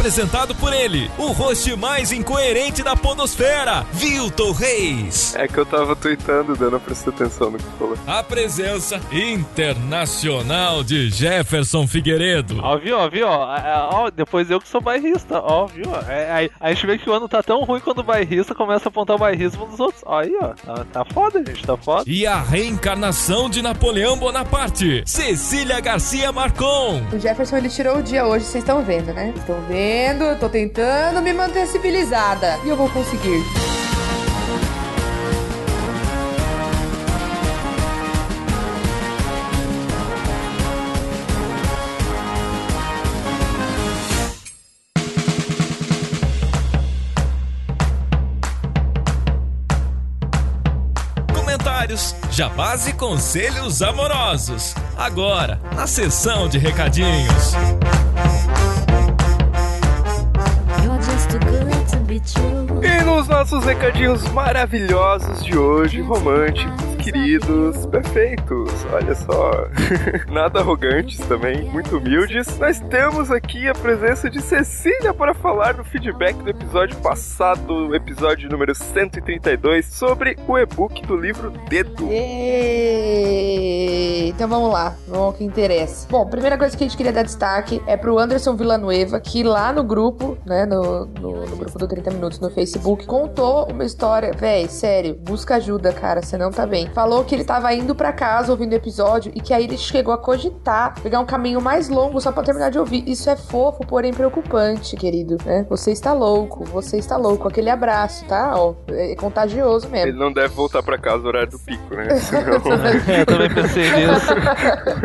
Apresentado por ele, o host mais incoerente da podosfera, Vilton Reis. É que eu tava tweetando, dando não prestei atenção no que falou. A presença internacional de Jefferson Figueiredo. Ó, viu, ó, viu, ó, ó, depois eu que sou bairrista, ó, viu, é, a, a gente vê que o ano tá tão ruim quando o bairrista começa a apontar o bairrismo nos outros. Ó, aí, ó, tá, tá foda, gente, tá foda. E a reencarnação de Napoleão Bonaparte, Cecília Garcia Marcon. O Jefferson, ele tirou o dia hoje, vocês estão vendo, né? Estão vendo, eu tô tentando me manter civilizada. E eu vou conseguir. Comentários, jabás e conselhos amorosos. Agora, na sessão de recadinhos. E nos nossos recadinhos maravilhosos de hoje, românticos, queridos, perfeitos, olha só, nada arrogantes também, muito humildes, nós temos aqui a presença de Cecília para falar do feedback do episódio passado, episódio número 132, sobre o e-book do livro Dedo. E... Então vamos lá, vamos ao que interessa. Bom, primeira coisa que a gente queria dar destaque é pro Anderson Villanueva, que lá no grupo, né, no, no, no grupo do 30 Minutos no Facebook, contou uma história, véi, sério, busca ajuda, cara, você não tá bem falou que ele tava indo para casa ouvindo o episódio e que aí ele chegou a cogitar pegar um caminho mais longo só para terminar de ouvir. Isso é fofo, porém preocupante, querido, né? Você está louco, você está louco. Aquele abraço, tá? Ó, é contagioso mesmo. Ele não deve voltar para casa no horário do pico, né? eu também pensei nisso.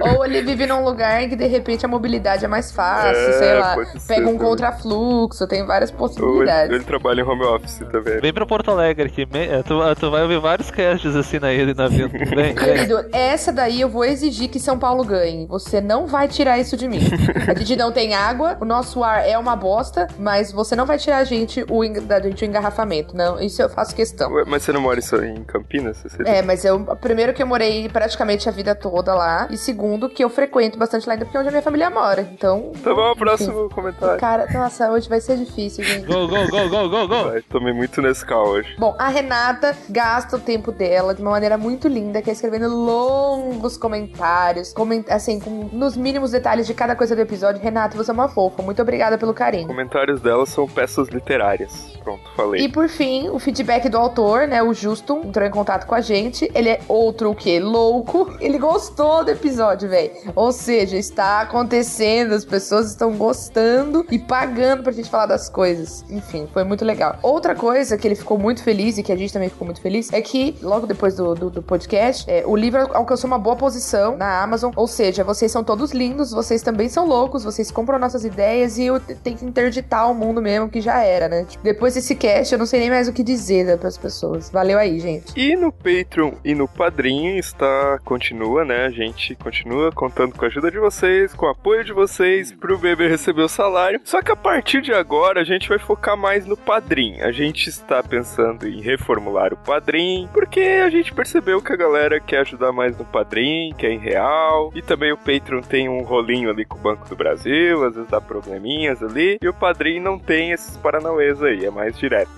Ou ele vive num lugar em que de repente a mobilidade é mais fácil, é, sei lá, pega um contrafluxo, tem várias possibilidades. Ele, ele, trabalha em home office também. Vem pra Porto Alegre aqui, tu, tu vai ouvir vários casts assim na, na vida. Vem, Querido, essa daí eu vou exigir que São Paulo ganhe. Você não vai tirar isso de mim. A gente não tem água, o nosso ar é uma bosta, mas você não vai tirar a gente o, da gente o engarrafamento. Não, isso eu faço questão. Ué, mas você não mora em Campinas? Você é, mas eu. Primeiro que eu morei praticamente a vida toda lá. E segundo que eu frequento bastante lá ainda porque é onde a minha família mora. Então. Tá bom, próximo comentário. Cara, nossa, hoje vai ser difícil, gente. Go, go, go, go, go, go. Vai, tomei muito nesse carro hoje. Bom, a Renata gasta o tempo dela de uma maneira muito linda, que é escrevendo longos comentários, coment assim, com, nos mínimos detalhes de cada coisa do episódio. Renata, você é uma fofa. Muito obrigada pelo carinho. Comentários dela são peças literárias. Pronto, falei. E por fim, o feedback do autor, né? O Justo entrou em contato com a gente. Ele é outro o quê? Louco. Ele gostou do episódio, velho. Ou seja, está acontecendo, as pessoas estão gostando e pagando pra gente falar das coisas. Enfim, foi muito legal. Outra coisa que ele ficou muito feliz e que a gente também ficou muito feliz é que logo depois do, do, do podcast, é, o livro alcançou uma boa posição na Amazon. Ou seja, vocês são todos lindos, vocês também são loucos, vocês compram nossas ideias e tenho que interditar o mundo mesmo, que já era, né? Tipo, depois desse cast, eu não sei nem mais o que dizer para as pessoas. Valeu aí, gente. E no Patreon e no Padrinho está, continua, né? A gente continua contando com a ajuda de vocês, com o apoio de vocês, pro bebê receber o salário. Só que a partir de agora, a gente vai focar mais no Padrim. A gente está pensando em reformular o Padrim, porque a gente percebeu que a galera quer ajudar mais no Padrim, que é em real. E também o Patreon tem um rolinho ali com o Banco do Brasil, às vezes dá probleminhas ali. E o Padrim não tem esses paranauês aí, é mais direto.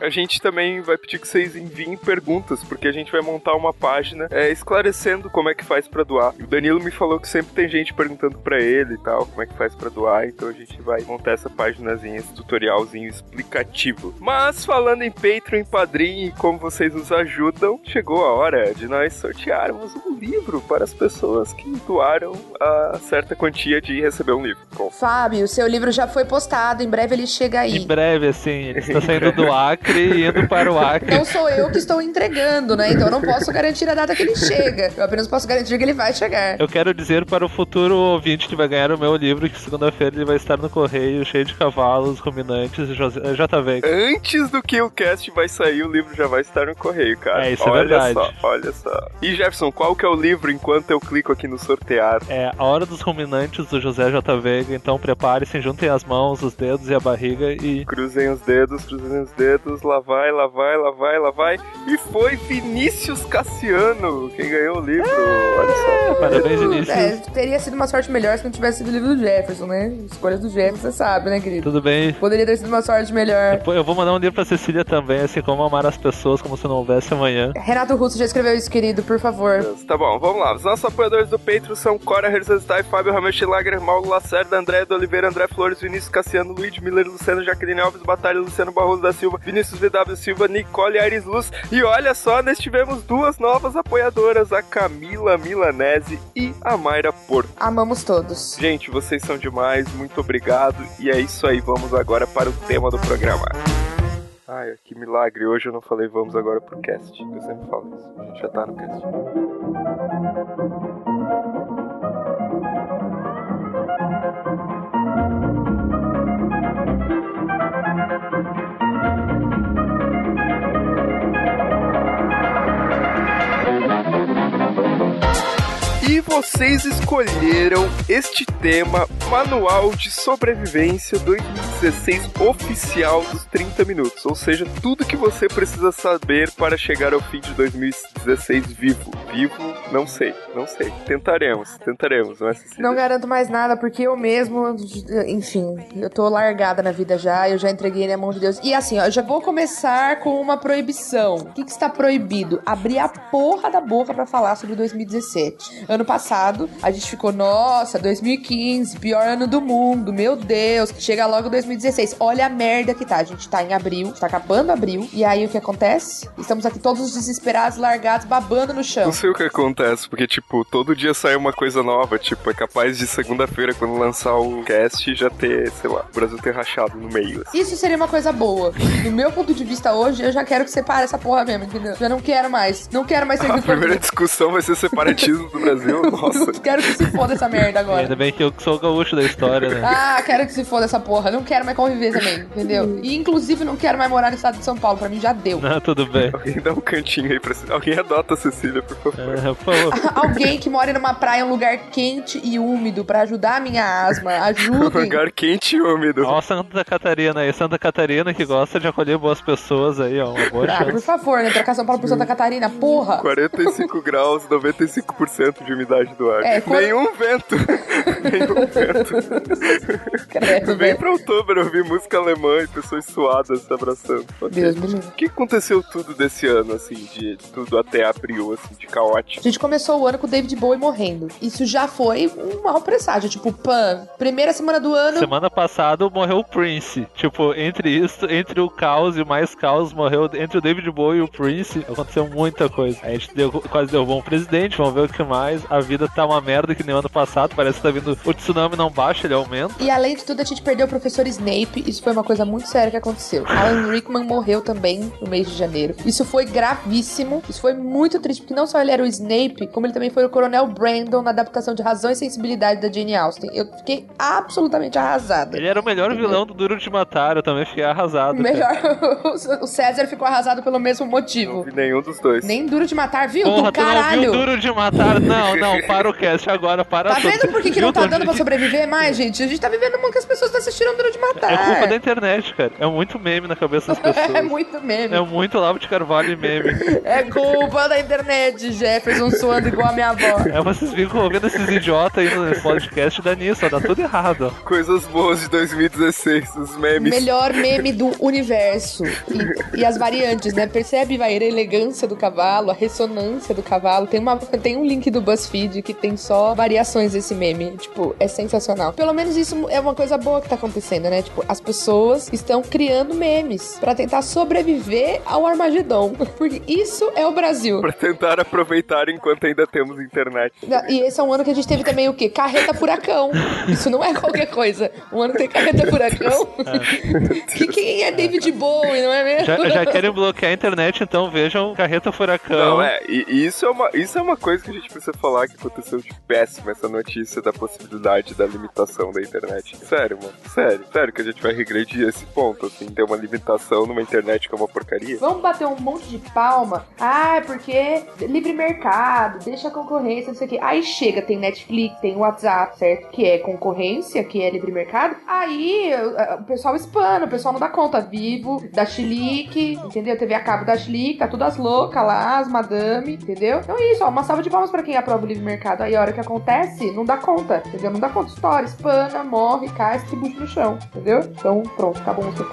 A gente também vai pedir que vocês enviem perguntas, porque a gente vai montar uma página é, esclarecendo como é que faz para doar. O Danilo me falou que sempre tem gente perguntando para ele e tal, como é que faz para doar, então a gente vai montar essa páginazinha, esse tutorialzinho explicativo. Mas falando em Patreon, em Padrim e como vocês nos ajudam, chegou a hora de nós sortearmos um livro para as pessoas que doaram a certa quantia de receber um livro. Bom. Fábio, seu livro já foi postado, em breve ele chega aí. Em breve, assim, ele está saindo do Acre e indo para o Acre. Não sou eu que estou entregando, né? Então eu não posso garantir a data que ele chega. Eu apenas posso garantir que ele vai chegar. Eu quero dizer para o futuro ouvinte que vai ganhar o meu livro que segunda-feira ele vai estar no correio cheio de cavalos, ruminantes e José- eh, JV. Antes do que o cast vai sair, o livro já vai estar no correio, cara. É, isso é olha verdade. só, olha só. E Jefferson, qual que é o livro enquanto eu clico aqui no sortear? É A Hora dos Ruminantes do José J. Veiga, então prepare-se, juntem as mãos, os dedos e a barriga e. Cruzem os dedos, cruzem os dedos, lá vai, lá vai, lá vai, lá vai. E foi Vinícius Cassiano quem ganhou o livro. Olha só. Parabéns, Vinícius. É, teria sido uma sorte melhor se não tivesse sido o livro do Jefferson, né? Escolhas do Jefferson, você sabe, né, querido? Tudo bem. Poderia ter sido uma sorte melhor. Eu vou mandar um livro pra Cecília também, assim como amar as pessoas como se não houvesse amanhã. Renato Russo já escreveu isso, querido, por favor. Tá bom, vamos lá. Os nossos apoiadores do Patreon são Cora Herzestai, Fábio Ramechilager, Mauro Lacerda, André do Oliveira, André Flores, Vinícius Cassiano, Luiz Miller, Luciano Jaqueline Alves, Batalha, Luciano Barroso da Silva, Vinícius VW Silva, Nicole Aires Luz. E olha só, nós tivemos duas novas apoiadoras, a Camila Milanese e a Mayra Porto. Amamos todos. Gente, vocês são demais, muito obrigado. E é isso aí, vamos agora para o tema do programa. Ai, que milagre, hoje eu não falei vamos agora pro cast. Eu sempre falo isso, a gente já tá no cast. E vocês escolheram este tema, Manual de Sobrevivência 2016 oficial dos 30 minutos. Ou seja, tudo que você precisa saber para chegar ao fim de 2016 vivo. Vivo, não sei, não sei. Tentaremos, tentaremos, não é? Não garanto mais nada, porque eu mesmo, enfim, eu tô largada na vida já, eu já entreguei na mão de Deus. E assim, ó, eu já vou começar com uma proibição. O que, que está proibido? Abrir a porra da boca pra falar sobre 2017. Ano passado, a gente ficou, nossa, 2015, pior ano do mundo, meu Deus. Chega logo 2016. Olha a merda que tá. A gente tá em abril, tá acabando abril. E aí o que acontece? Estamos aqui todos desesperados, largados, babando no chão. Não sei o que acontece, porque, tipo, todo dia sai uma coisa nova. Tipo, é capaz de segunda-feira, quando lançar o cast, já ter, sei lá, o Brasil ter rachado no meio. assim. Isso seria uma coisa boa. Do meu ponto de vista hoje, eu já quero que separe essa porra mesmo, entendeu? Já não quero mais. Não quero mais ser A primeira discussão vai ser separatismo do Brasil. Nossa. Quero que se foda essa merda agora. ainda bem que eu sou o gaúcho da história, né? Ah, quero que se foda essa porra. Não quero mais conviver também, entendeu? E inclusive não quero mais morar no estado de São Paulo. Pra mim já deu. Não, tudo bem. Alguém dá um cantinho aí pra. Alguém adota a Cecília, por favor. É, por favor. Alguém que mora numa praia, um lugar quente e úmido pra ajudar a minha asma. Um Ajudem. lugar quente e úmido. Ó, Santa Catarina aí, Santa Catarina que gosta de acolher boas pessoas aí, ó. Uma boa Ah, por favor, né? Trocar São Paulo por Santa Catarina, porra. 45 graus, 95% de umidade do ar. É, quando- Nenhum vento. Nenhum vento. Credo, Vem pra outubro ouvir música alemã e pessoas suadas se abraçando. Deus me livre. O que aconteceu tudo desse ano, assim, de tudo até abril, assim, de A caótico? gente começou o ano com o David Bowie morrendo. Isso já foi um mau presságio. Tipo, pan, primeira semana do ano. Semana passada morreu o Prince. Tipo, entre isso, entre o caos e mais caos, morreu entre o David Bowie e o Prince, aconteceu muita coisa. A gente deu- quase derrubou um presidente, vamos ver o que mais. A vida tá uma merda que nem o ano passado, parece que tá vindo. O tsunami não baixa, ele aumenta. E além de tudo, a gente perdeu o professor Snape. Isso foi uma coisa muito séria que aconteceu. Alan Rickman morreu também no mês de janeiro. Isso foi gravíssimo. Isso foi muito triste, porque não só ele era o Snape, como ele também foi o Coronel Brandon na adaptação de Razão e Sensibilidade da Jane Austen. Eu fiquei absolutamente arrasada. Ele era o melhor vilão do Duro de Matar, eu também fiquei arrasado. Melhor, o César ficou arrasado pelo mesmo Não motivo. vi nenhum dos dois. Nem duro de matar, viu? Porra, Do tu não caralho. viu Duro de Matar? Não, não, para o cast agora, para Tá vendo por que, que não tá dando pra sobreviver mais, gente? A gente tá vivendo um mundo que as pessoas estão assistindo Duro de Matar. É culpa da internet, cara. É muito meme na cabeça das pessoas. É muito meme. É muito Lavo de Carvalho e meme. É culpa da internet, Jefferson suando igual a minha avó. É, vocês ficam ouvindo esses idiotas aí no podcast dá nisso, ó, dá tudo errado. Coisas boas de 2016, os memes. Melhor meme do universo. E, e as variantes, né? Percebe, vai, a elegância do cavalo, a ressonância do cavalo. Tem, uma, tem um link do BuzzFeed que tem só variações desse meme. Tipo, é sensacional. Pelo menos isso é uma coisa boa que tá acontecendo, né? Tipo, as pessoas estão criando memes pra tentar sobreviver ao Armagedon. Porque isso é o Brasil. Pra tentar aproveitarem enquanto ainda temos internet. E esse é um ano que a gente teve também o quê? Carreta furacão. Isso não é qualquer coisa. Um ano tem carreta furacão. que quem é David Bowie, não é mesmo? Já, já querem bloquear a internet, então vejam carreta furacão. Não, é, e, e isso é, uma, isso é uma coisa que a gente precisa falar que aconteceu de péssimo, essa notícia da possibilidade da limitação da internet. Sério, mano. Sério. Sério que a gente vai regredir esse ponto, assim, ter uma limitação numa internet que é uma porcaria. Vamos bater um monte de palma. Ah, é porque livre mercado, deixa a concorrência, não sei o quê. Aí chega, tem Netflix, tem WhatsApp, certo? Que é concorrência, que é livre mercado. Aí o pessoal espana, o pessoal não dá conta. Vivo, da Chilique, entendeu? TV a cabo da Chilique, tá tudo as loucas lá, as madame, entendeu? Então é isso, ó, uma salva de palmas pra quem aprova o livre mercado. Aí a hora que acontece, não dá conta, entendeu? Não dá conta. História, espana, morre, cai, se no chão, entendeu? Então pronto, acabou o seu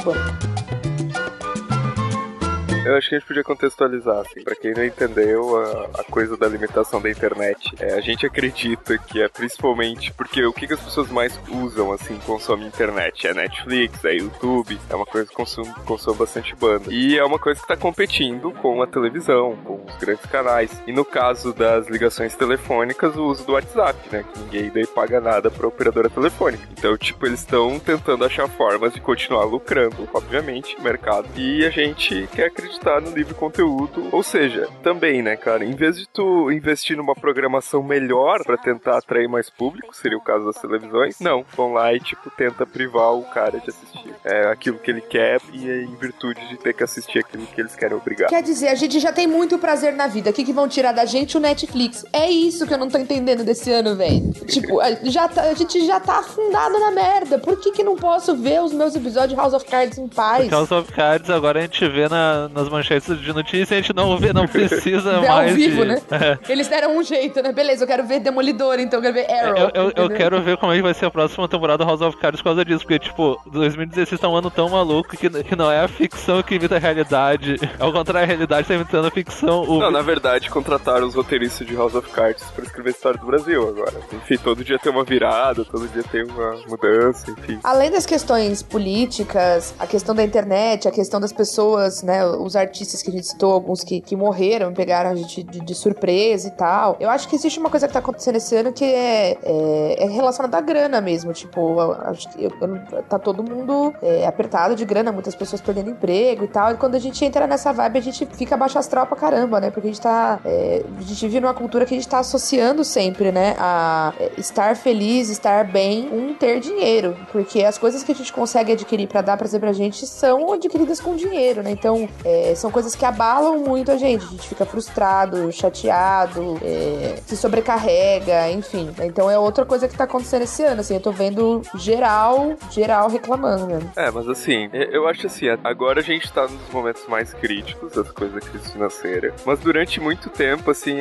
eu acho que a gente podia contextualizar, assim, pra quem não entendeu a, a coisa da limitação da internet. É, a gente acredita que é principalmente porque o que, que as pessoas mais usam, assim, consomem internet? É Netflix, é YouTube, é uma coisa que consome, consome bastante banda. E é uma coisa que tá competindo com a televisão, com os grandes canais. E no caso das ligações telefônicas, o uso do WhatsApp, né? Que ninguém daí paga nada pra operadora telefônica. Então, tipo, eles estão tentando achar formas de continuar lucrando, obviamente, mercado. E a gente quer acreditar está no livre conteúdo. Ou seja, também, né, cara, em vez de tu investir numa programação melhor para tentar atrair mais público, seria o caso das televisões, não, vão lá e, tipo, tenta privar o cara de assistir é, aquilo que ele quer e é em virtude de ter que assistir aquilo que eles querem obrigar. Quer dizer, a gente já tem muito prazer na vida. O que, que vão tirar da gente o Netflix? É isso que eu não tô entendendo desse ano, velho. tipo, a, já tá, a gente já tá afundado na merda. Por que, que não posso ver os meus episódios de House of Cards em paz? Porque House of Cards agora a gente vê na, nas manchetes de notícia a gente não vê, não precisa mais. ao vivo, de... né? É. Eles deram um jeito, né? Beleza, eu quero ver Demolidor, então eu quero ver Arrow. Eu, eu, eu quero ver como é que vai ser a próxima temporada do House of Cards por causa disso, porque, tipo, 2016 tá um ano tão maluco que, que não é a ficção que imita a realidade. Ao contrário, a realidade tá imitando a ficção. O... Não, na verdade, contrataram os roteiristas de House of Cards pra escrever a história do Brasil agora. Enfim, todo dia tem uma virada, todo dia tem uma mudança, enfim. Além das questões políticas, a questão da internet, a questão das pessoas, né, os artistas que a gente citou, alguns que, que morreram, pegaram a gente de, de surpresa e tal. Eu acho que existe uma coisa que tá acontecendo esse ano que é, é, é relacionada à grana mesmo. Tipo, acho que eu, eu, tá todo mundo é, apertado de grana, muitas pessoas perdendo emprego e tal. E quando a gente entra nessa vibe, a gente fica baixo astral pra caramba, né? Porque a gente tá. É, a gente vive numa cultura que a gente tá associando sempre, né? A é, estar feliz, estar bem, um ter dinheiro. Porque as coisas que a gente consegue adquirir para dar prazer pra gente são adquiridas com dinheiro, né? Então, é, são coisas que abalam muito a gente. A gente fica frustrado, chateado, é, se sobrecarrega, enfim. Então é outra coisa que tá acontecendo esse ano, assim. Eu tô vendo geral, geral reclamando mesmo. É, mas assim, eu acho assim, agora a gente tá nos momentos mais críticos das coisas da crise financeira. Mas durante muito tempo, assim,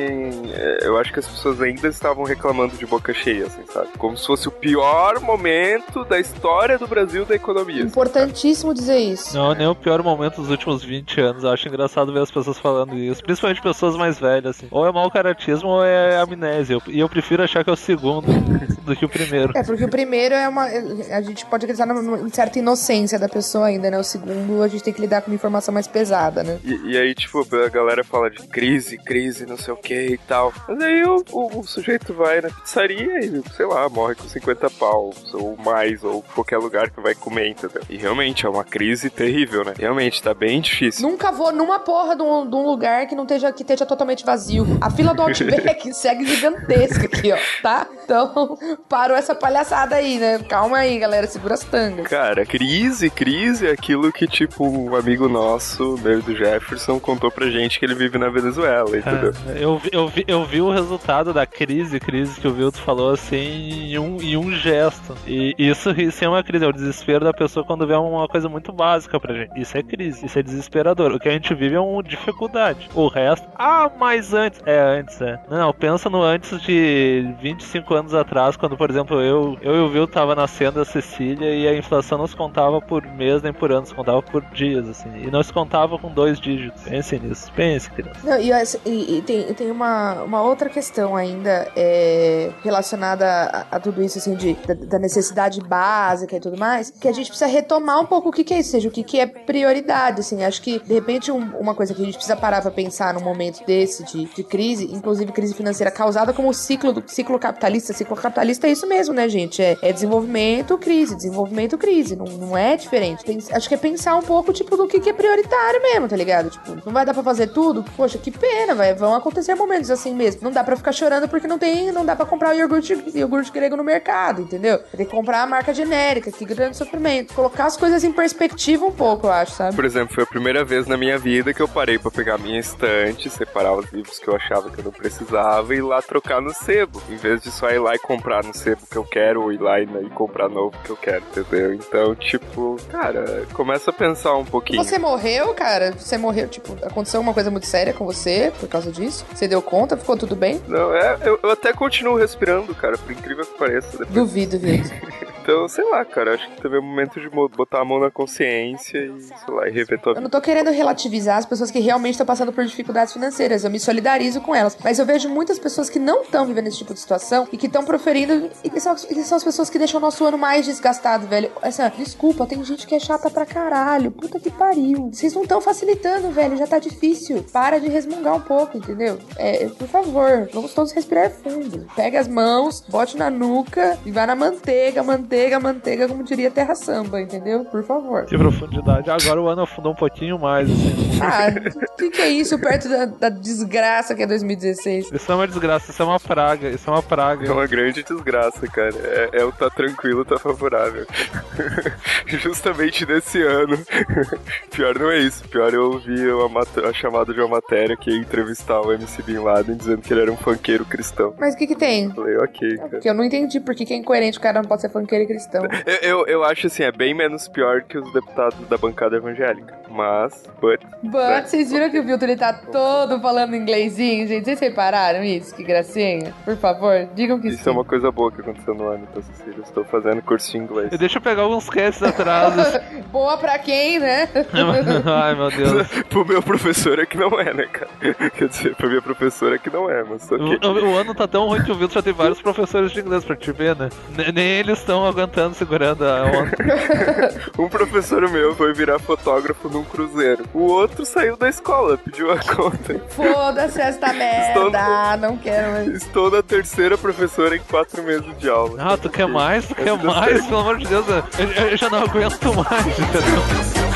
é, eu acho que as pessoas ainda estavam reclamando de boca cheia, assim, sabe? Como se fosse o pior momento da história do Brasil da economia. Importantíssimo assim, dizer isso. Não, nem o pior momento dos últimos 20 anos. Eu acho engraçado ver as pessoas falando isso. Principalmente pessoas mais velhas, assim. Ou é mau caratismo ou é amnésia. E eu prefiro achar que é o segundo do que o primeiro. É, porque o primeiro é uma. A gente pode acreditar em certa inocência da pessoa ainda, né? O segundo, a gente tem que lidar com uma informação mais pesada, né? E, e aí, tipo, a galera fala de crise, crise, não sei o que e tal. Mas aí o, o, o, sujeito vai na pizzaria e, sei lá, morre com 50 paus, ou mais, ou qualquer lugar que vai comer, entendeu? E realmente é uma crise terrível, né? Realmente, tá bem difícil. Nunca vou numa porra de um, de um lugar que não esteja, que esteja totalmente vazio. A fila do Outback segue gigantesca aqui, ó, tá? Então, parou essa palhaçada aí, né? Calma aí, galera, segura as tangas. Cara, crise, crise é aquilo que, tipo, um amigo nosso, meio do Jefferson, contou pra gente que ele vive na Venezuela, é, entendeu? É, eu, eu, vi, eu vi o resultado da crise, crise que o Vilto falou assim, em um, em um gesto. E isso, isso é uma crise, é o desespero da pessoa quando vê uma coisa muito básica pra gente. Isso é crise, isso é desesperador. O que a gente vive é uma dificuldade. O resto, ah, mas antes. É, antes, é. Não, pensa no antes de 25 anos atrás, quando, por exemplo, eu, eu e o Vil tava nascendo a Cecília e a inflação não se contava por mês nem por ano, se contava por dias, assim. E não se contava com dois dígitos. Pense nisso, pense, criança. Não, e, e, e, tem, tem uma, uma outra questão ainda é, relacionada a, a, tudo isso, assim, de, da, da, necessidade básica e tudo mais, que a gente precisa retomar um pouco o que, que é isso, seja, o que, que é prioridade, assim. Acho que, de repente, um- uma coisa que a gente precisa parar pra pensar num momento desse de, de crise, inclusive crise financeira causada como ciclo do ciclo capitalista. Ciclo capitalista é isso mesmo, né, gente? É, é desenvolvimento, crise, desenvolvimento, crise. Não, não é diferente. Tem- acho que é pensar um pouco, tipo, do que, que é prioritário mesmo, tá ligado? Tipo, não vai dar pra fazer tudo? Poxa, que pena, vai. Vão acontecer momentos assim mesmo. Não dá pra ficar chorando porque não tem, não dá pra comprar o iogurte, iogurte grego no mercado, entendeu? Tem que comprar a marca genérica, que grande sofrimento. Colocar as coisas em perspectiva um pouco, eu acho, sabe? Por exemplo, foi a primeira vez na minha vida que eu parei pra pegar minha estante, separar os livros que eu achava que eu não precisava e ir lá trocar no sebo. Em vez de só ir lá e comprar no sebo que eu quero, ou ir lá e, comprar novo que eu quero, entendeu? Então, tipo, cara, começa a pensar um pouquinho. Você morreu, cara? Você morreu, tipo, aconteceu uma coisa muito séria com você por causa disso? Você deu conta? Ficou tudo bem? Não, é, eu, eu até continuo respirando, cara, por incrível que pareça. Depois. Duvido, viu? Então, sei lá, cara, acho que também é o momento de botar a mão na consciência e, sei lá, e rever tua Eu não tô querendo relativizar as pessoas que realmente estão passando por dificuldades financeiras. Eu me solidarizo com elas. Mas eu vejo muitas pessoas que não estão vivendo esse tipo de situação e que estão proferindo. E que são, que são as pessoas que deixam o nosso ano mais desgastado, velho. Essa, desculpa, tem gente que é chata pra caralho. Puta que pariu. Vocês não estão facilitando, velho. Já tá difícil. Para de resmungar um pouco, entendeu? É, por favor, vamos todos respirar fundo. Pega as mãos, bote na nuca e vai na manteiga, manteiga, manteiga, como diria Terra Samba, entendeu? Por favor. Que profundidade. Agora o ano afundou um pouquinho mais, assim. Ah, o que, que é isso perto da, da desgraça que é 2016? Isso é uma desgraça, isso é uma praga, isso é uma É praga. uma grande desgraça, cara. É, é o tá tranquilo, tá favorável. Justamente nesse ano. Pior não é isso. Pior eu ouvi uma a chamada de uma matéria que ia entrevistar o MC Bin Laden dizendo que ele era um funkeiro cristão. Mas o que que tem? Falei, ok, cara. Porque eu não entendi por que que é incoerente o cara não pode ser funkeiro e cristão. Eu, eu, eu acho assim, é bem menos pior que os deputados da bancada evangélica. Mas, but, But, vocês viram que o Vilto ele tá todo falando inglesinho, gente? Vocês repararam isso? Que gracinha? Por favor, digam que isso sim. é uma coisa boa que aconteceu no ano, então, Cecília. Eu estou fazendo curso de inglês. Deixa eu pegar alguns casts atrasos. Boa pra quem, né? Ai, meu Deus. Pro meu professor é que não é, né, cara? Quer dizer, pra minha professora é que não é, mas ok. O, o- o ano tá tão ruim que o Vitor já tem vários professores de inglês pra te ver, né? Ne- Nem eles estão aguentando, segurando a onda. Um professor meu foi virar fotógrafo num cruzeiro. O outro saiu da escola, pediu a conta. Foda-se esta merda, não quero mais. Estou na terceira professora em quatro meses de aula. Ah, tu quer mais? Tu quer mais? Pelo amor de Deus, eu, eu- eu já não aguento mais,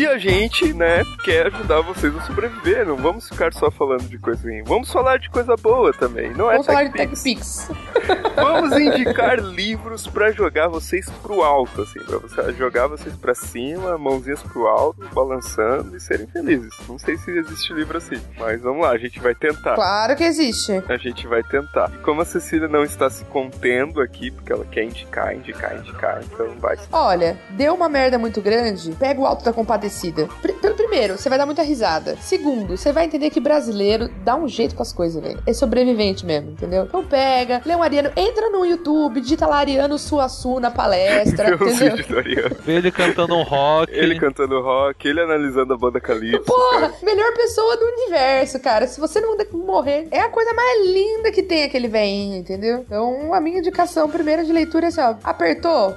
E a gente, né, quer ajudar vocês a sobreviver. Não vamos ficar só falando de coisa ruim. Vamos falar de coisa boa também. Não é Vamos falar de TechPix. TechPix. Vamos indicar livros pra jogar vocês pro alto, assim, pra você jogar vocês pra cima, mãozinhas pro alto, balançando e serem felizes. Não sei se existe livro assim, mas vamos lá, a gente vai tentar. Claro que existe. A gente vai tentar. E como a Cecília não está se contendo aqui, porque ela quer indicar, indicar, indicar, então vai. Olha, deu uma merda muito grande, pega o alto da compadecida. Pr- pelo primeiro, você vai dar muita risada. Segundo, você vai entender que brasileiro dá um jeito com as coisas, velho. É sobrevivente mesmo, entendeu? Então pega, lê um Ariano, entra no YouTube, digita lá Ariano Suaçu na palestra, entendeu? Vê ele cantando um rock. Ele cantando rock, ele analisando a banda Calypso. Porra, melhor pessoa do universo, cara. Se você não morrer, é a coisa mais linda que tem aquele veinho, entendeu? Então, a minha indicação primeira de leitura é assim, ó. Apertou?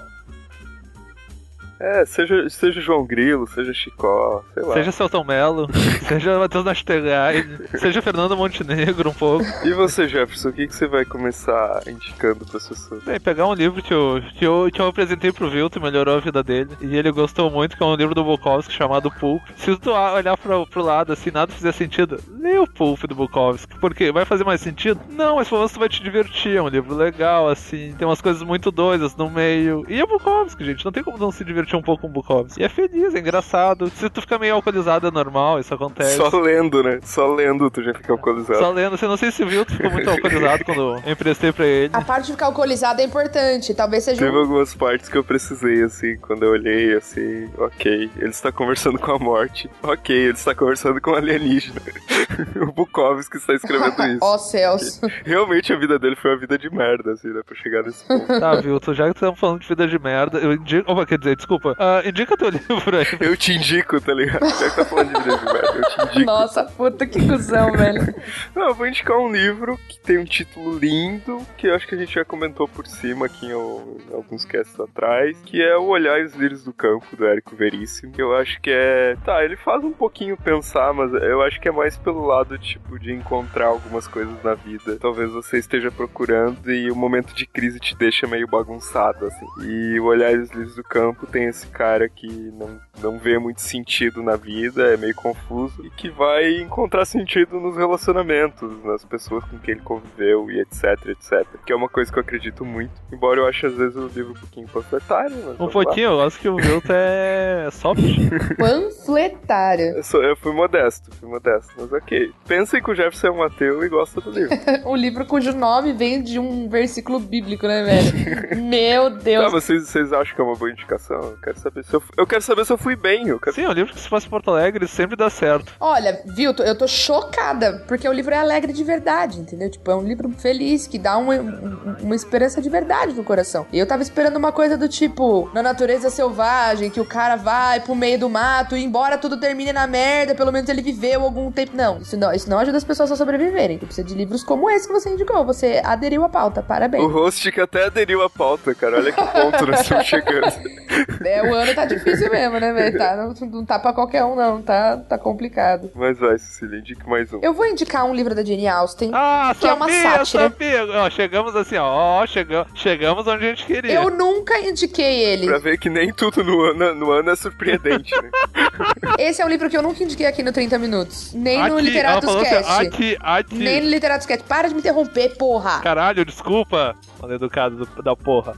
É, seja, seja João Grilo, seja Chicó, sei lá. Seja Celton Mello, seja Matheus Nastergaide, seja Fernando Montenegro um pouco. E você, Jefferson, o que, que você vai começar indicando para as pessoas? Bem, pegar um livro que eu, que eu, que eu apresentei pro Vilto e melhorou a vida dele. E ele gostou muito, que é um livro do Bukowski chamado Pulp. Se tu olhar pro, pro lado assim, nada fizer sentido, lê o Pulp do Bukowski. Porque vai fazer mais sentido? Não, mas pelo menos tu vai te divertir. É um livro legal, assim. Tem umas coisas muito doidas no meio. E é Bukowski, gente. Não tem como não se divertir um pouco com o Bukowski. E é feliz, é engraçado. Se tu fica meio alcoolizado, é normal, isso acontece. Só lendo, né? Só lendo tu já fica alcoolizado. Só lendo, você não sei se viu, tu ficou muito alcoolizado quando eu emprestei pra ele. A parte de ficar alcoolizado é importante. Talvez seja Teve um... algumas partes que eu precisei, assim, quando eu olhei, assim, ok, ele está conversando com a morte. Ok, ele está conversando com o alienígena. o Bukowski está escrevendo isso. Ó céus. Realmente a vida dele foi uma vida de merda, assim, né? Pra chegar nesse ponto. Tá, Vilton, já que estamos falando de vida de merda, eu indico. Opa, quer dizer, desculpa. Ah, indica teu livro aí. Eu te indico, tá ligado? Já que tá falando de de merda, eu te indico. Nossa, puta que cuzão, velho. Não, eu vou indicar um livro que tem um título lindo, que eu acho que a gente já comentou por cima aqui em, al- em alguns casts atrás, que é O Olhar e os Lírios do Campo, do Érico Veríssimo. Que eu acho que é. Tá, ele faz um pouquinho pensar, mas eu acho que é mais pelo lado, tipo, de encontrar algumas coisas na vida. Talvez você esteja procurando e o momento de crise te deixa meio bagunçado, assim. E O Olhar e os Lírios do Campo tem esse cara que não, não vê muito sentido na vida, é meio confuso, e que vai encontrar sentido nos relacionamentos, nas pessoas com quem ele conviveu e etc, etc. Que é uma coisa que eu acredito muito. Embora eu ache às vezes o livro um pouquinho panfletário, mas. Um vamos lá. pouquinho, eu gosto que o Vilton é soft. Panfletário. Eu, sou- eu fui modesto, fui modesto, mas ok. Pensem que o Jefferson é um ateu e gosta do livro. Um livro cujo nome vem de um versículo bíblico, né, velho? Meu Tá, Deus. vocês, vocês acham que é uma boa indicação? Eu quero saber se eu, eu quero saber se eu fui bem. Eu quero... Sim, é um livro que se fosse Porto Alegre sempre dá certo. Olha, Vilton, eu tô chocada, porque o livro é alegre de verdade, entendeu? Tipo, é um livro feliz, que dá uma, um- uma esperança de verdade no coração. E eu tava esperando uma coisa do tipo, na natureza selvagem, que o cara vai pro meio do mato e embora tudo termine na merda, pelo menos ele viveu algum tempo. Não, isso não, isso não ajuda as pessoas a sobreviverem. Tu precisa de livros como esse que você indicou. Você aderiu à pauta, parabéns. O host que até aderiu à pauta, cara. Olha que ponto nós estamos chegando. É, o ano tá difícil mesmo, né, velho? Tá, não, não tá pra qualquer um, não. Tá, tá complicado. Mas vai, Cecília, indique mais um. Eu vou indicar um livro da Jane Austen. Ah, Que é uma sabia, sátira. sabia. Ó, chegamos assim, ó, ó, chegamos, chegamos onde a gente queria. Eu nunca indiquei ele. Pra ver que nem tudo no ano, no ano é surpreendente, né? Esse é um livro que eu nunca indiquei aqui no 30 Minutos. Nem no Aqui, ela Literatos falou Cast. assim, aqui, aqui. Nem no Literatos Cast. Para de me interromper, porra. Caralho, desculpa, mano educado do- da porra.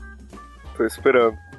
Tô esperando.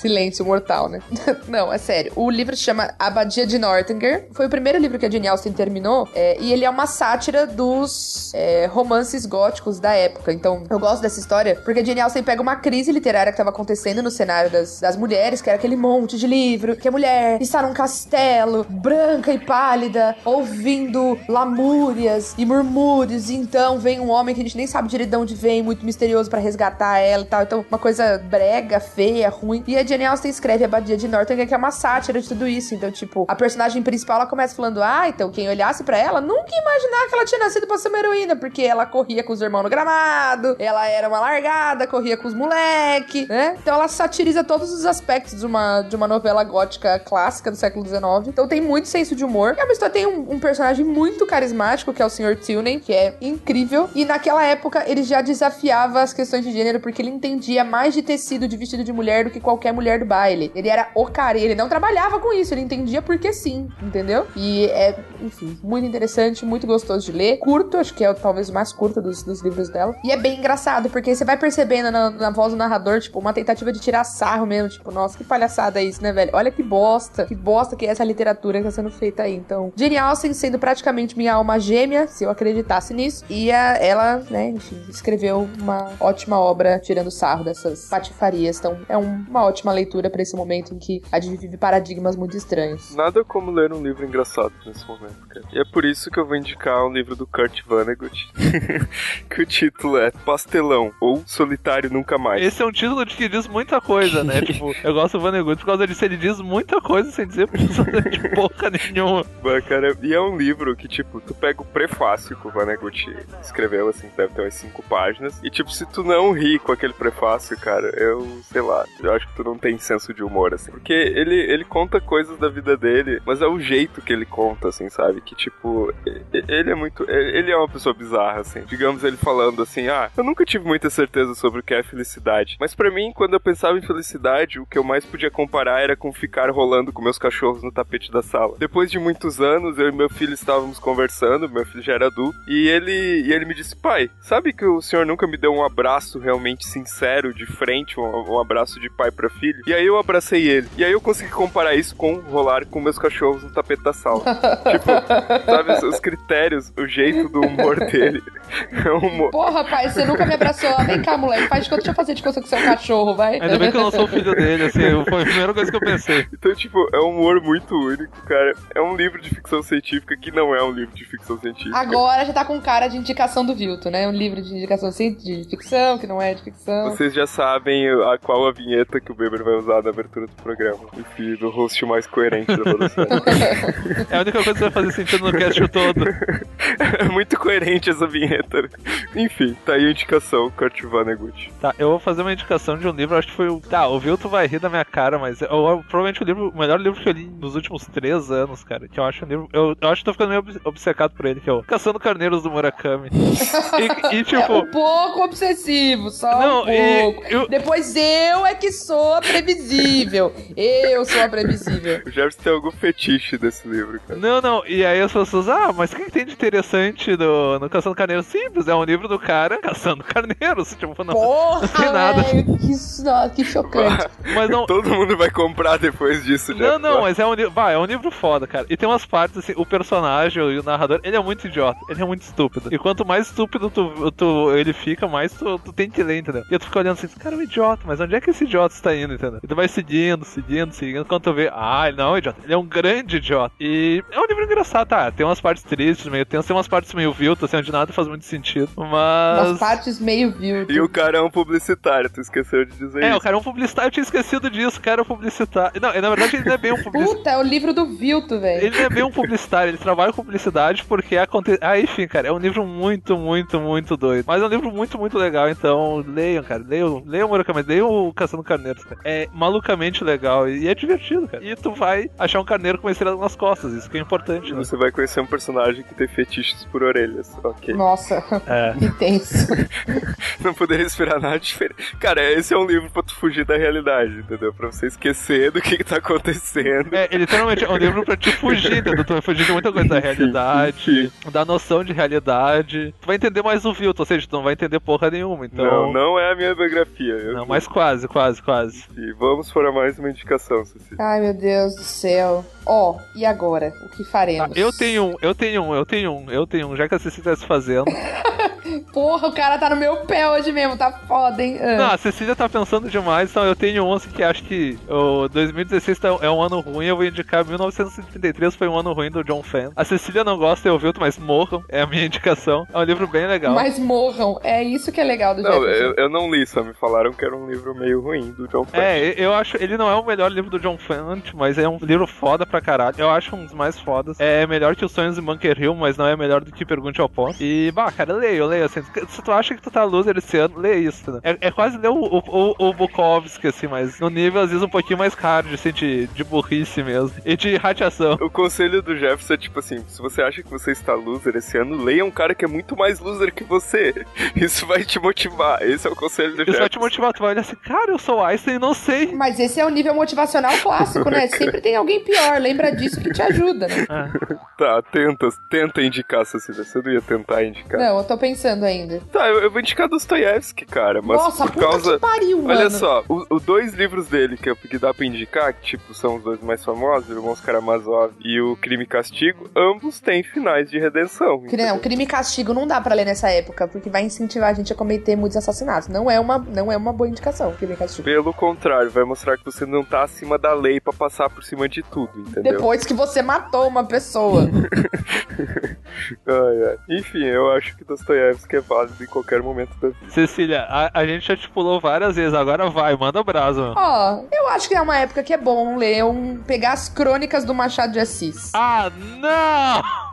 Silêncio mortal, né? Não, é sério. O livro se chama Abadia de Northanger. Foi o primeiro livro que a Jane Austen terminou. é, e ele é uma sátira dos é, romances góticos da época. Então, eu gosto dessa história porque a Jane Austen pega uma crise literária que estava acontecendo no cenário das, das mulheres, que era aquele monte de livro, que a mulher está num castelo, branca e pálida, ouvindo lamúrias e murmúrios. E então vem um homem que a gente nem sabe direito de onde vem, muito misterioso pra resgatar ela e tal. Então, uma coisa brega, feia, ruim. E a Jane Austen escreve a Badia de Northanger, que é uma sátira de tudo isso. Então, tipo, a personagem principal, ela começa falando, ah, então quem olhasse pra ela nunca ia imaginar que ela tinha nascido pra ser uma heroína, porque ela corria com os irmãos no gramado, ela era uma largada, corria com os moleque, né? Então ela satiriza todos os aspectos de uma, de uma novela gótica clássica do século XIX. Então tem muito senso de humor. A história tem um, um personagem muito carismático, que é o Sr. Tilney, que é incrível. E naquela época ele já desafiava as questões de gênero, porque ele entendia mais de tecido de vestido de mulher do que qualquer mulher do baile. Ele era o cara, ele não trabalhava com isso, ele entendia porque sim, entendeu? E é, enfim, muito interessante, muito gostoso de ler. Curto, acho que é talvez o mais curto dos, dos livros dela. E é bem engraçado, porque você vai percebendo na, na voz do narrador, tipo, uma tentativa de tirar sarro mesmo, tipo, nossa, que palhaçada é isso, né, velho? Olha que bosta, que bosta que é essa literatura que tá sendo feita aí. Então, Jane Austen sendo praticamente minha alma gêmea, se eu acreditasse nisso, e a- ela, né, enfim, escreveu uma ótima obra tirando sarro dessas patifarias. Então, é um- uma ótima leitura pra esse momento em que a gente vive paradigmas muito estranhos. Nada como ler um livro engraçado nesse momento, cara. E é por isso que eu vou indicar um livro do Kurt Vonnegut, que o título é Pastelão ou Solitário Nunca Mais. Esse é um título de que diz muita coisa, né? tipo, eu gosto do Vanegut por causa disso, ele diz muita coisa sem dizer de porra nenhuma. Bah, cara, e é um livro que, tipo, tu pega o prefácio que o Vonnegut escreveu, assim, deve ter umas cinco páginas, e, tipo, se tu não ri com aquele prefácio, cara, eu, sei lá, eu acho que tu não tem senso de humor, assim. Porque ele, ele conta coisas da vida dele, mas é o jeito que ele conta, assim, sabe? Que, tipo, ele é muito... Ele é uma pessoa bizarra, assim. Digamos ele falando assim, ah, eu nunca tive muita certeza sobre o que é felicidade, mas pra mim, quando eu pensava em felicidade, o que eu mais podia comparar era com ficar rolando com meus cachorros no tapete da sala. Depois de muitos anos, eu e meu filho estávamos conversando, meu filho já era adulto, e ele, e ele me disse, pai, sabe que o senhor nunca me deu um abraço realmente sincero, de frente, um, um abraço de pai pra filho? E aí eu abracei ele. E aí eu consegui comparar isso com rolar com meus cachorros no tapete da sala. tipo, sabe, os- os critérios, o jeito do humor dele É um humor. Porra, pai, você nunca me abraçou. Vem cá, moleque, faz de conta, deixa eu fazer de conta que você é um cachorro, vai. Ainda bem que eu não sou o filho dele, assim, foi a primeira coisa que eu pensei. Então, tipo, é um humor muito único, cara. É um livro de ficção científica que não é um livro de ficção científica. Agora já tá com cara de indicação do Vilto, né? Um livro de indicação de ficção, que não é de ficção. Vocês já sabem a qual a vinheta que o Beber vai usar na abertura do programa. Enfim, do host mais coerente da Podosfera. É a única coisa que vai fazer sentido no cast todo. é muito coerente essa vinheta. Enfim, tá aí a indicação, Kurt Vonnegut. Tá, eu vou fazer uma indicação de um livro, acho que foi o. Tá, o Vilto vai rir da minha cara, mas eu, eu- provavelmente o livro, o melhor livro que eu li nos últimos três anos, cara. Que eu acho um livro. Eu, eu acho que tô ficando meio obce- obcecado por ele, que é o Caçando Carneiros do Murakami. E, e, É tipo. um pouco obsessivo, só Não, um e- pouco. eu- Depois eu é que sou a previsível. Eu sou a previsível. O Jefferson tem algum fetiche desse livro, cara. Não, não, e aí as pessoas, ah, mas o que, que tem de interessante no, no Caçando Carneiros? Simples, é um livro do cara caçando carneiros. Tipo, não. Porra, tem nada. que, que chocante. Mas não, Todo mundo vai comprar depois disso, Não, Jefferson. não, mas é um livro. Vai, é um livro foda, cara. E tem umas partes, assim, o personagem e o narrador, ele é muito idiota, ele é muito estúpido. E quanto mais estúpido tu, tu- ele fica, mais tu, tu tem que ler, entendeu? E tu fica olhando assim, cara é um idiota, mas onde é que esse idiota está indo, entendeu? E tu vai seguindo, seguindo, seguindo, quando tu vê, ah, ele não é um idiota, ele é um grande idiota. E é um livro engraçado, tá? Tem umas partes tristes, meio tenso, tem umas partes meio viltas, assim, onde nada faz muito sentido. Mas. Umas partes meio vilto. E o cara é um publicitário, tu esqueceu de dizer É, isso. o cara é um publicitário, eu tinha esquecido disso, o cara é um publicitário. Não, na verdade ele não é bem um publicitário. Puta, é o livro do Vilto, velho. Ele não é bem um publicitário, ele trabalha com publicidade porque acontece. Ah, enfim, cara, é um livro muito, muito, muito doido. Mas é um livro muito, muito legal, então leiam, cara. Leiam, leiam o Murakami, leiam o Caçando Carneiros, cara. É malucamente legal e é divertido, cara. E tu vai achar um carneiro com uma estrela nas costas, isso que é importante, né? Você vai conhecer um personagem que tem fetiches por orelhas. Ok. Nossa, É. que tenso. Não poderia esperar nada diferente. Cara, esse é um livro pra tu fugir da realidade, entendeu? Pra você esquecer do que, que tá acontecendo. É, ele literalmente é um livro pra te fugir, entendeu? Tu vai fugir de muita coisa da realidade, da noção de realidade. Tu vai entender mais o Vilto, ou seja, tu não vai entender porra nenhuma, então. Não, não é a minha biografia. Eu Não, mas quase, quase, quase. E vamos para mais uma indicação, Ceci. Ai, meu Deus do céu. Ó, e agora? O que faremos? eu tenho um, eu tenho um, eu tenho um, eu tenho um, já que a Cecília tá se fazendo. Porra, o cara tá no meu pé hoje mesmo, tá foda, hein? Ah. Não, a Cecília tá pensando demais, então eu tenho um assim, que acho que o 2016 tá- é um ano ruim, eu vou indicar 1933 foi um ano ruim do John Fan. A Cecília não gosta, eu vi, mas morram, é a minha indicação. É um livro bem legal. Mas morram. É isso que é legal do Não, Jefferson. eu, eu não li, só me falaram que era um livro meio ruim do John Fante. É, eu acho, ele não é o melhor livro do John Fante, mas é um livro foda pra caralho. Eu acho um dos mais fodas. É melhor que Os Sonhos de Bunker Hill, mas não é melhor do que Pergunte ao Pó. E, bah, cara, leio, leio, assim. Se tu acha que tu tá loser esse ano, lê isso, né? É, é quase ler o, o, o, o Bukowski, assim, mas no nível, às vezes, um pouquinho mais hard, assim, de, de burrice mesmo. E de radiação. O conselho do Jefferson é tipo assim: se você acha que você está loser esse ano, leia um cara que é muito mais loser que você. Isso vai te motivar. Esse é o conselho do Isso vai Jefferson. te motivar, tu vai olhar assim, cara, eu sou Einstein e não sei. Mas esse é o nível motivacional clássico, né? Sempre tem alguém pior. Lembra disso que te ajuda, né? Tá, tenta, tenta indicar, Cecília. Você não ia tentar indicar. Não, eu tô pensando ainda. Tá, eu, eu vou indicar Dostoiévski, cara, mas Nossa, por causa. que pariu, mano. Olha só, o- os dois livros dele que, eu, que dá pra indicar, que tipo, são os dois mais famosos, Irmãos Karamazov e o Crime e Castigo, ambos têm finais de redenção. Não, crime e castigo não dá pra ler nessa época, porque vai incentivar a gente a cometer muitos assassinatos. Não é uma, não é uma boa indicação, crime e castigo. Pelo contrário, vai mostrar que você não tá acima da lei pra passar por cima de tudo, entendeu? Depois que você matou uma pessoa. Ai, ai. Enfim, eu acho que Dostoiévski é válido em qualquer momento da vida. Cecília, a, a gente já te pulou várias vezes, agora vai, manda o braço, mano. Ó, eu acho que é uma época que é bom ler um, pegar as crônicas do Machado de Assis. Ah, não!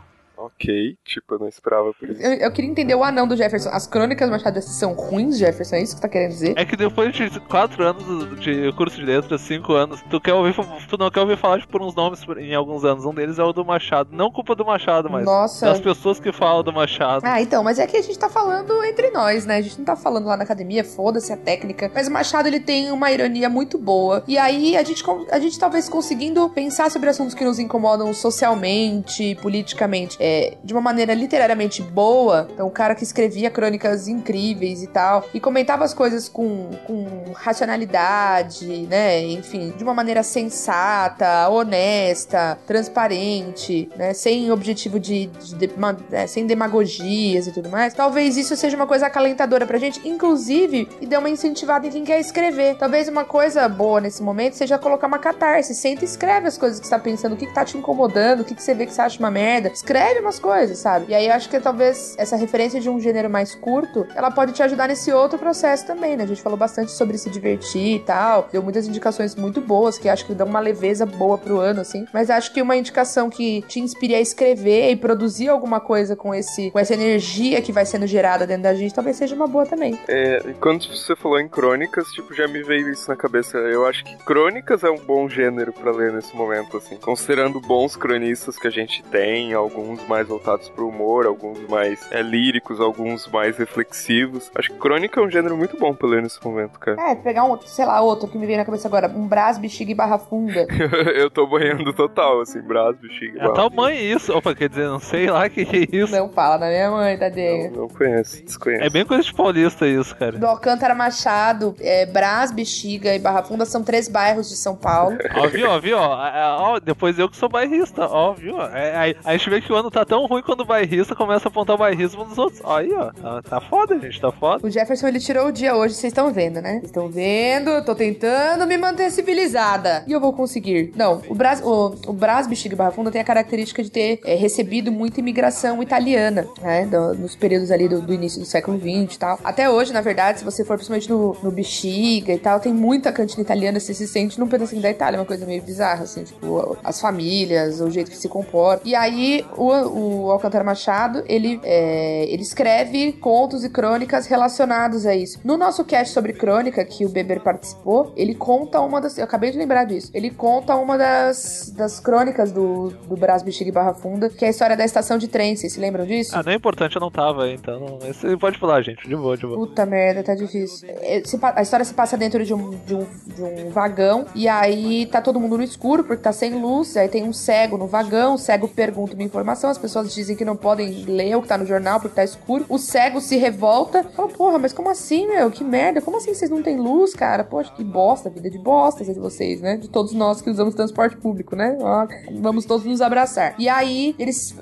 Ok, tipo, eu não esperava por isso. Eu, eu queria entender o anão do Jefferson. As crônicas do Machado de Assis são ruins, Jefferson? É isso que você tá querendo dizer? É que depois de quatro anos de curso de letras, cinco anos, tu quer ouvir, tu não quer ouvir falar de por uns nomes em alguns anos. Um deles é o do Machado. Não culpa do Machado, mas Nossa. das pessoas que falam do Machado. Ah, então, mas é que a gente tá falando entre nós, né? A gente não tá falando lá na academia, foda-se a técnica. Mas o Machado, ele tem uma ironia muito boa. E aí, a gente, a gente talvez conseguindo pensar sobre assuntos que nos incomodam socialmente, politicamente, é, de uma maneira literariamente boa. Então, o cara que escrevia crônicas incríveis e tal, e comentava as coisas com, com racionalidade, né? Enfim, de uma maneira sensata, honesta, transparente, né? Sem objetivo de. de, de é, sem demagogias e tudo mais. Talvez isso seja uma coisa acalentadora pra gente, inclusive, e dê uma incentivada em quem quer escrever. Talvez uma coisa boa nesse momento seja colocar uma catarse. Senta e escreve as coisas que você tá pensando, o que, que tá te incomodando, o que, que você vê que você acha uma merda. Escreve umas coisas, sabe? E aí eu acho que talvez essa referência de um gênero mais curto, ela pode te ajudar nesse outro processo também, né? A gente falou bastante sobre se divertir e tal. Deu muitas indicações muito boas, que acho que dão uma leveza boa pro ano, assim. Mas acho que uma indicação que te inspire a escrever e produzir alguma coisa com esse com essa energia que vai sendo gerada dentro da gente, talvez seja uma boa também. É, e quando você falou em crônicas, tipo, já me veio isso na cabeça. Eu acho que crônicas é um bom gênero para ler nesse momento, assim. Considerando bons cronistas que a gente tem, alguns mais voltados pro humor, alguns mais é, líricos, alguns mais reflexivos. Acho que crônica é um gênero muito bom pra ler nesse momento, cara. É, pegar um, sei lá, outro que me veio na cabeça agora, um Brás, Bexiga e Barra Funda. eu tô banhando total, assim, Brás, Bexiga e É Barra Funda. mãe isso. Opa, quer dizer, não sei lá o que que é isso. Não fala da minha mãe, tadinha. Não, não conheço, desconheço. É bem coisa de paulista isso, cara. Do Alcântara Machado, é, Brás, Bexiga e Barra Funda são três bairros de São Paulo. Ó, viu, ó, viu, ó, é, ó, depois eu que sou bairrista, ó, viu, ó, é, aí, aí a gente vê que o ano tá tão ruim quando o bairrista começa a apontar o bairrismo nos outros, aí, ó, tá, tá foda, gente, tá foda. O Jefferson, ele tirou o dia hoje, vocês estão vendo, né? Vocês estão vendo, tô tentando me manter civilizada. E eu vou conseguir. Não, o Brás, o, o Brás Bexiga Barra Funda tem a característica de ter é, recebido muita imigração italiana, né? Do- nos períodos ali do, do início do século XX e tal. Até hoje, na verdade, se você for principalmente no, no Bexiga e tal, tem muita cantina italiana, você se sente num pedacinho da Itália, uma coisa meio bizarra, assim, tipo, as famílias, o jeito que se comporta. E aí, o, o Alcântara Machado, ele, é, ele escreve contos e crônicas relacionados a isso. No nosso cast sobre crônica, que o Beber participou, ele conta uma das. Eu acabei de lembrar disso. Ele conta uma das, das crônicas do, do Brás Bexiga e Barra Funda, que é a história da estação de trem. Vocês se lembram disso? Ah, não é importante, eu não tava, então, não, você pode falar, gente, de boa, de boa. Puta merda, tá difícil. É, A história se passa dentro de um, de, um, de um vagão, e aí tá todo mundo no escuro, porque tá sem luz, aí tem um cego no vagão, o cego pergunta uma informação, as pessoas dizem que não podem ler o que tá no jornal porque tá escuro. O cego se revolta, fala, porra, mas como assim, meu? Que merda, como assim vocês não têm luz, cara? Poxa, que bosta, vida de bosta de vocês, né? De todos nós que usamos transporte público, né? Ó, vamos todos nos abraçar. E aí, eles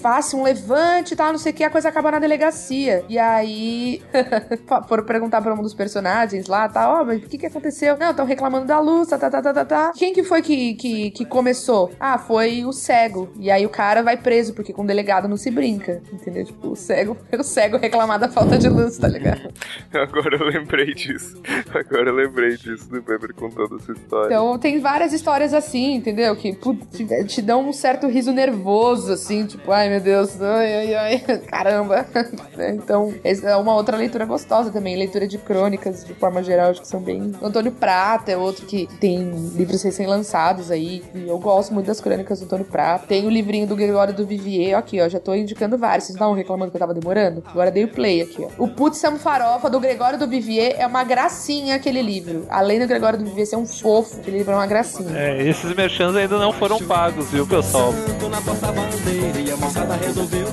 fazem um levante e tal, não sei o que, a coisa acaba na delegacia. E aí, foram perguntar pra um dos personagens lá, tá, ó, mas o que que aconteceu? Não, estão reclamando da luz, tá, tá, tá, tá, tá, tá. Quem que foi que, que, que começou? Ah, foi o cego. E aí o cara vai preso, porque com delegado não se brinca, entendeu? Tipo, o cego, o cego reclamar da falta de luz, tá ligado? Agora eu lembrei disso. Agora eu lembrei disso do Beber contando essa história. Então tem várias histórias assim, entendeu? Que putz, te, te dão um certo riso nervoso, assim, tipo, ai meu Deus, ai, ai, ai, caramba. então, essa é uma outra leitura gostosa também, leitura de crônicas, de forma geral, acho que são bem. Antônio Prata é outro que tem livros recém-lançados aí, e eu gosto muito das crônicas do Antônio Prata. Tem o livrinho do Gregório do Vivier, aqui, ó, já tô indicando vários. Vocês estavam reclamando que eu tava demorando? Agora dei o play aqui, ó. O Putz é um farofa do Gregório do Vivier é uma gracinha aquele livro. Além do Gregório do Vivier ser um fofo, aquele livro é uma gracinha. É, esses merchans ainda não foram pagos, viu, pessoal? Tô na porta-bandeira e a moçada resolveu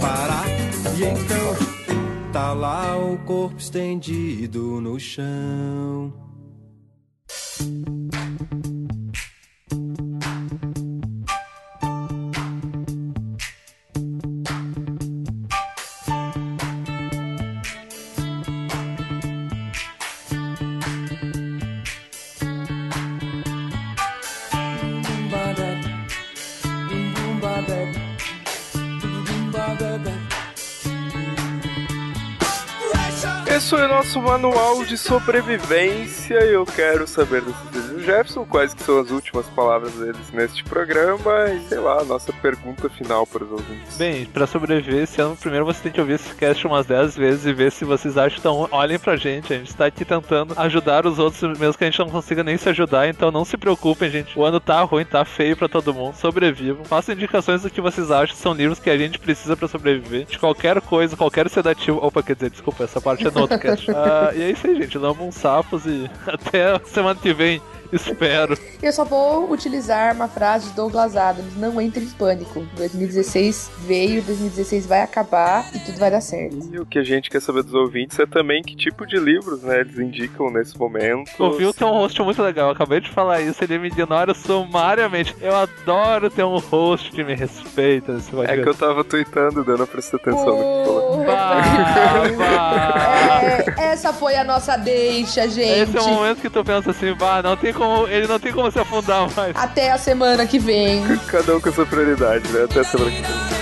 parar. E então tá lá o corpo estendido no chão. Esse foi o nosso manual de sobrevivência e eu quero saber desses Jefferson quais que são as últimas palavras deles neste programa e, sei lá, a nossa pergunta final para os ouvintes. Bem, pra sobreviver esse ano, primeiro você tem que ouvir esse cast umas 10 vezes e ver se vocês acham. Então, olhem pra gente. A gente tá aqui tentando ajudar os outros, mesmo que a gente não consiga nem se ajudar. Então, não se preocupem, gente. O ano tá ruim, tá feio pra todo mundo. Sobrevivam. Façam indicações do que vocês acham que são livros que a gente precisa pra sobreviver. De qualquer coisa, qualquer sedativo. Opa, quer dizer, desculpa, essa parte é no outro cast. Ah, e é isso aí, gente. Lambam uns sapos e até semana que vem. Espero. Eu só vou utilizar uma frase de Douglas Adams: não entre em pânico. 2016 veio, 2016 vai acabar e tudo vai dar certo. E o que a gente quer saber dos ouvintes é também que tipo de livros, né, eles indicam nesse momento. O Viu tem um host muito legal, eu acabei de falar isso, ele me ignora sumariamente. Eu adoro ter um host que me respeita nesse É que eu tava tweetando, eu não prestei atenção no que falou. Essa foi a nossa deixa, gente. Esse é o momento que tu pensa assim, bah, não tem como, ele não tem como se afundar mais. Até a semana que vem. Cada um com a sua prioridade, né? Até semana que vem.